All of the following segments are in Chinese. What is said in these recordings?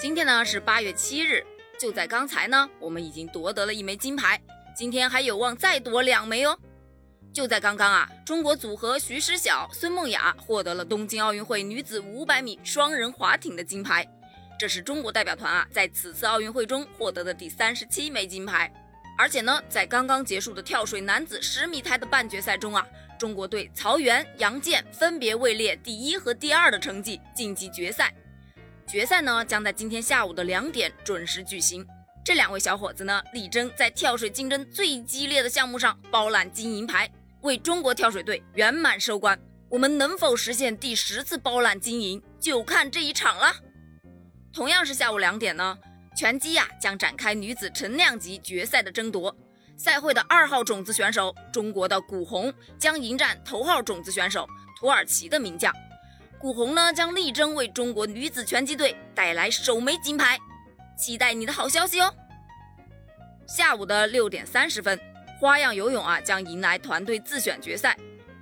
今天呢是八月七日，就在刚才呢，我们已经夺得了一枚金牌，今天还有望再夺两枚哦。就在刚刚啊，中国组合徐诗晓、孙梦雅获得了东京奥运会女子500米双人滑艇的金牌，这是中国代表团啊在此次奥运会中获得的第三十七枚金牌。而且呢，在刚刚结束的跳水男子十米台的半决赛中啊，中国队曹缘、杨健分别位列第一和第二的成绩晋级决赛。决赛呢将在今天下午的两点准时举行。这两位小伙子呢，力争在跳水竞争最激烈的项目上包揽金银牌，为中国跳水队圆满收官。我们能否实现第十次包揽金银，就看这一场了。同样是下午两点呢，拳击呀将展开女子陈量级决赛的争夺。赛会的二号种子选手，中国的古红将迎战头号种子选手土耳其的名将。古红呢将力争为中国女子拳击队带来首枚金牌，期待你的好消息哦。下午的六点三十分，花样游泳啊将迎来团队自选决赛。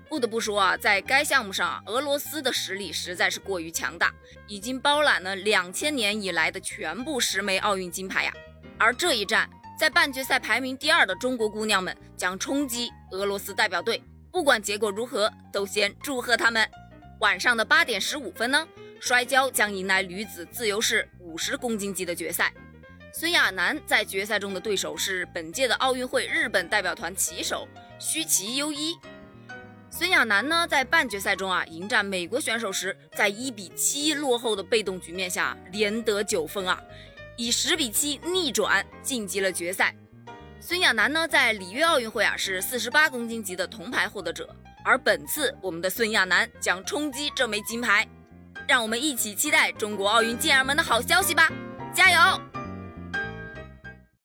不得不说啊，在该项目上，俄罗斯的实力实在是过于强大，已经包揽了两千年以来的全部十枚奥运金牌呀。而这一战，在半决赛排名第二的中国姑娘们将冲击俄罗斯代表队。不管结果如何，都先祝贺他们。晚上的八点十五分呢，摔跤将迎来女子自由式五十公斤级的决赛。孙亚楠在决赛中的对手是本届的奥运会日本代表团旗手须崎优一。孙亚楠呢，在半决赛中啊迎战美国选手时，在一比七落后的被动局面下，连得九分啊，以十比七逆转晋级了决赛。孙亚楠呢，在里约奥运会啊是四十八公斤级的铜牌获得者。而本次我们的孙亚楠将冲击这枚金牌，让我们一起期待中国奥运健儿们的好消息吧！加油！